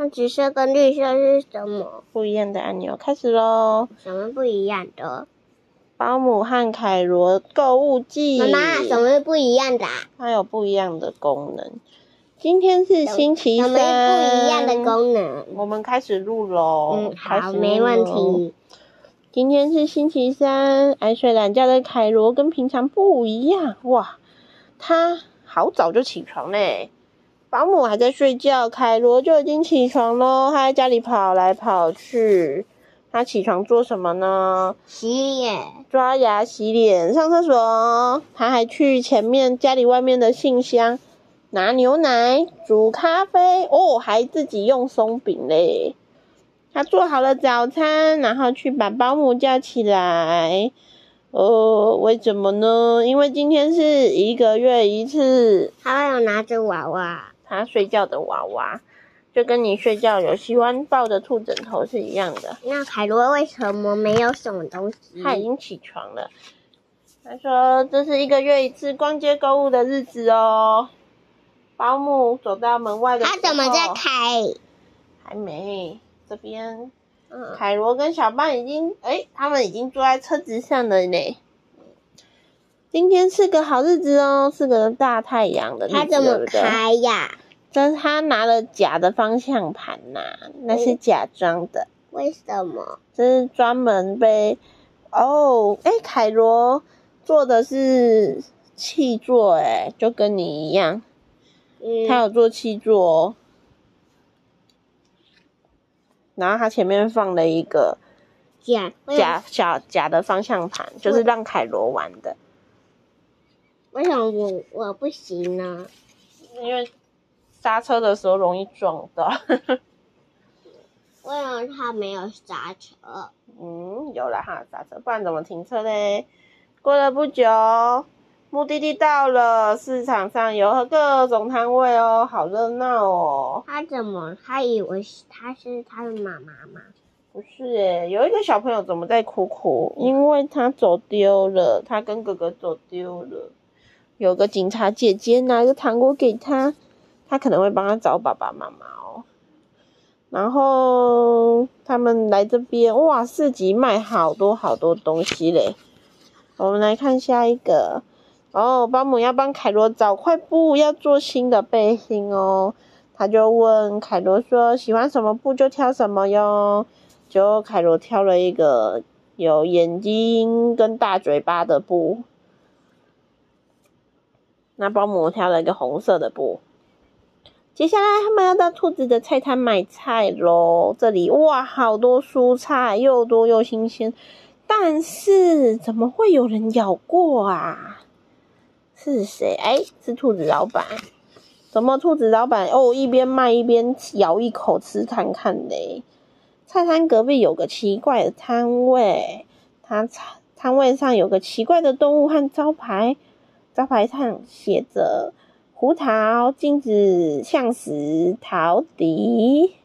那紫色跟绿色是什么？不一样的按钮开始喽。什么不一样的？保姆和凯罗购物记。妈妈，什么是不一样的？它有不一样的功能。今天是星期三。什么不一样的功能？我们开始录喽。嗯，好，没问题。今天是星期三，爱睡懒觉的凯罗跟平常不一样哇，他好早就起床嘞。保姆还在睡觉，凯罗就已经起床喽。他在家里跑来跑去。他起床做什么呢？洗脸、刷牙、洗脸、上厕所。他还去前面家里外面的信箱拿牛奶、煮咖啡哦，还自己用松饼嘞。他做好了早餐，然后去把保姆叫起来。哦，为什么呢？因为今天是一个月一次。他有拿着娃娃。他睡觉的娃娃，就跟你睡觉有喜欢抱着兔枕头是一样的。那凯罗为什么没有什么东西？他已经起床了。他说这是一个月一次逛街购物的日子哦。保姆走到门外的他怎么在开？还没。这边，嗯凯罗跟小班已经，哎，他们已经坐在车子上了呢。今天是个好日子哦，是个大太阳的日子，他怎么开呀？他拿了假的方向盘呐，那是假装的。为什么？这是专门被哦，哎，凯罗做的是气座，哎，就跟你一样，他有做气座哦，然后他前面放了一个假假小假的方向盘，就是让凯罗玩的。为什么我我不行呢？因为刹车的时候容易撞到。为什么他没有刹车？嗯，有了哈刹车，不然怎么停车嘞？过了不久，目的地到了，市场上有各种摊位哦，好热闹哦。他怎么？他以为他是他的妈妈吗？不是诶，有一个小朋友怎么在哭哭？因为他走丢了，他跟哥哥走丢了。有个警察姐姐拿个糖果给他，他可能会帮他找爸爸妈妈哦。然后他们来这边，哇，市集卖好多好多东西嘞。我们来看下一个哦，保姆要帮凯罗找块布，要做新的背心哦。他就问凯罗说：“喜欢什么布就挑什么哟。”就凯罗挑了一个有眼睛跟大嘴巴的布。那保姆挑了一个红色的布。接下来他们要到兔子的菜摊买菜喽。这里哇，好多蔬菜，又多又新鲜。但是怎么会有人咬过啊？是谁？哎，是兔子老板。怎么兔子老板哦，一边卖一边咬一口吃看看嘞？菜摊隔壁有个奇怪的摊位，它摊摊位上有个奇怪的动物和招牌。招牌上写着“胡桃、镜子、象石、陶笛”。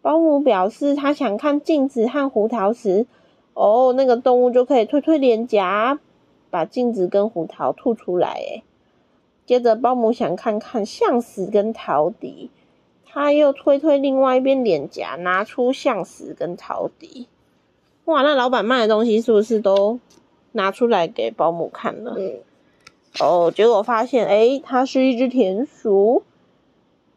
保姆表示，他想看镜子和胡桃时，哦，那个动物就可以推推脸颊，把镜子跟胡桃吐出来。诶接着，保姆想看看象石跟陶笛，他又推推另外一边脸颊，拿出象石跟陶笛。哇，那老板卖的东西是不是都拿出来给保姆看了？哦，结果发现，哎，它是一只田鼠。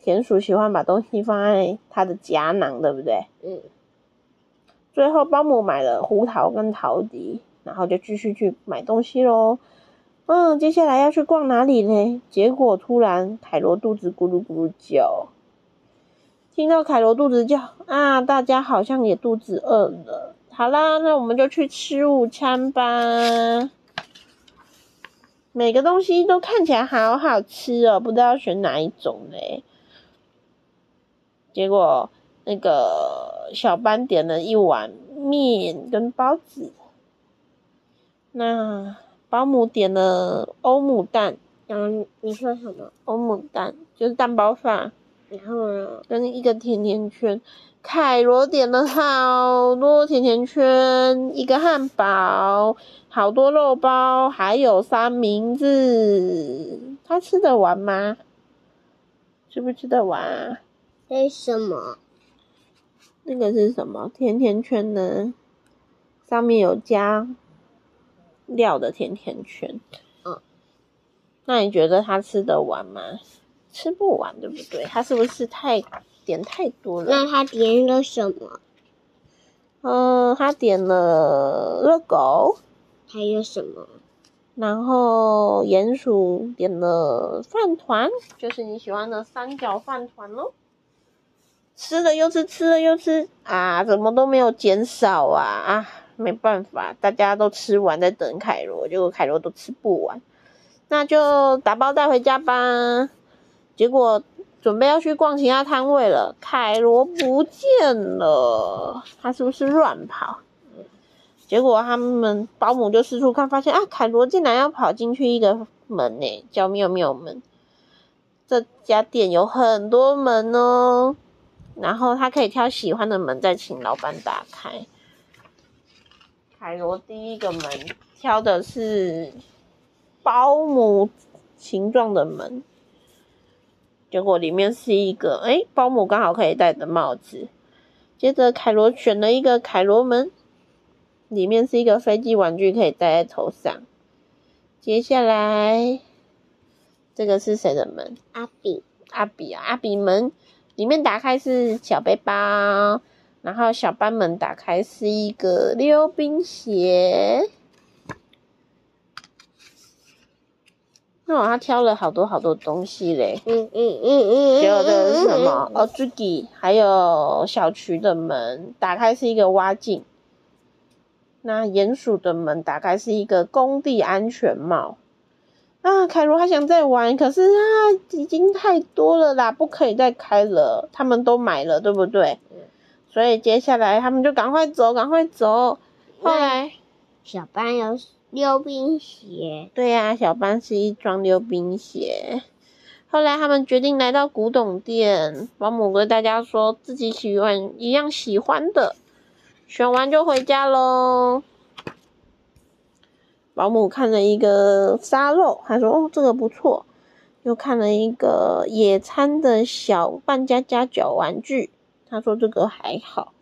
田鼠喜欢把东西放在它的夹囊，对不对？嗯。最后，保姆买了胡桃跟桃笛，然后就继续去买东西喽。嗯，接下来要去逛哪里呢？结果突然，凯罗肚子咕噜咕噜叫。听到凯罗肚子叫啊，大家好像也肚子饿了。好啦，那我们就去吃午餐吧。每个东西都看起来好好吃哦，不知道选哪一种嘞。结果那个小班点了一碗面跟包子，那保姆点了欧姆蛋。嗯，你说什么？欧姆蛋就是蛋包饭。然后呢？跟一个甜甜圈。凯罗点了好多甜甜圈，一个汉堡，好多肉包，还有三明治。他吃得完吗？吃不吃得完？为什么？那个是什么甜甜圈呢？上面有加料的甜甜圈。嗯，那你觉得他吃得完吗？吃不完，对不对？他是不是太点太多了？那他点了什么？嗯，他点了热狗，还有什么？然后鼹鼠点了饭团，就是你喜欢的三角饭团喽。吃了又吃，吃了又吃啊，怎么都没有减少啊啊！没办法，大家都吃完在等凯罗，结果凯罗都吃不完，那就打包带回家吧。结果准备要去逛其他摊位了，凯罗不见了，他是不是乱跑？结果他们保姆就四处看，发现啊，凯罗竟然要跑进去一个门呢，叫妙妙门。这家店有很多门哦。然后他可以挑喜欢的门，再请老板打开。凯罗第一个门挑的是保姆形状的门，结果里面是一个哎，保姆刚好可以戴的帽子。接着凯罗选了一个凯罗门，里面是一个飞机玩具，可以戴在头上。接下来这个是谁的门？阿比，阿比啊，阿比门。里面打开是小背包，然后小班门打开是一个溜冰鞋。那他挑了好多好多东西嘞。嗯嗯嗯嗯。结果这个是什么？哦，朱迪，还有小渠的门打开是一个挖镜。那鼹鼠的门打开是一个工地安全帽。啊，凯罗还想再玩，可是啊，已经太多了啦，不可以再开了。他们都买了，对不对？所以接下来他们就赶快走，赶快走。后来，小班有溜冰鞋。对呀，小班是一双溜冰鞋。后来他们决定来到古董店，保姆跟大家说自己喜欢一样喜欢的，选完就回家喽。保姆看了一个沙漏，他说：“哦，这个不错。”又看了一个野餐的小扮家家酒玩具，他说：“这个还好。”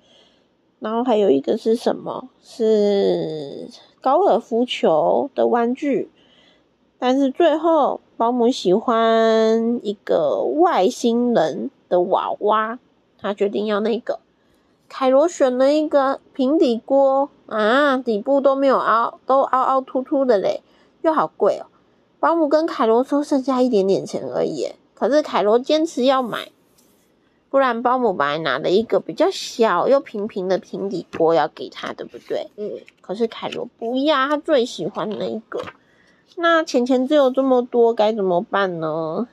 然后还有一个是什么？是高尔夫球的玩具。但是最后，保姆喜欢一个外星人的娃娃，他决定要那个。凯罗选了一个平底锅啊，底部都没有凹，都凹凹凸凸的嘞，又好贵哦。保姆跟凯罗说剩下一点点钱而已，可是凯罗坚持要买，不然保姆本来拿了一个比较小又平平的平底锅要给他，对不对？嗯。可是凯罗不要，他最喜欢那一个。那钱钱只有这么多，该怎么办呢？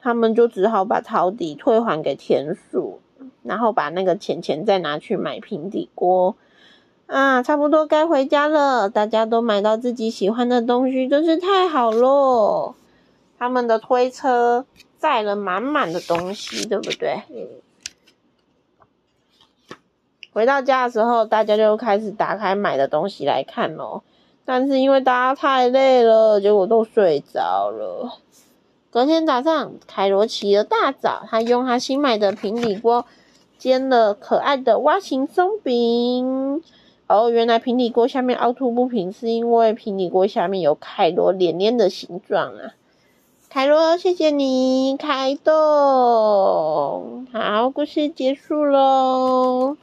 他们就只好把陶底退还给田鼠。然后把那个钱钱再拿去买平底锅啊，差不多该回家了。大家都买到自己喜欢的东西，真是太好喽！他们的推车载了满满的东西，对不对？嗯。回到家的时候，大家就开始打开买的东西来看喽。但是因为大家太累了，结果都睡着了。隔天早上，凯罗起了大早，他用他新买的平底锅。煎了可爱的蛙形松饼哦，原来平底锅下面凹凸不平，是因为平底锅下面有凯罗脸脸的形状啊！凯罗，谢谢你开动，好，故事结束喽。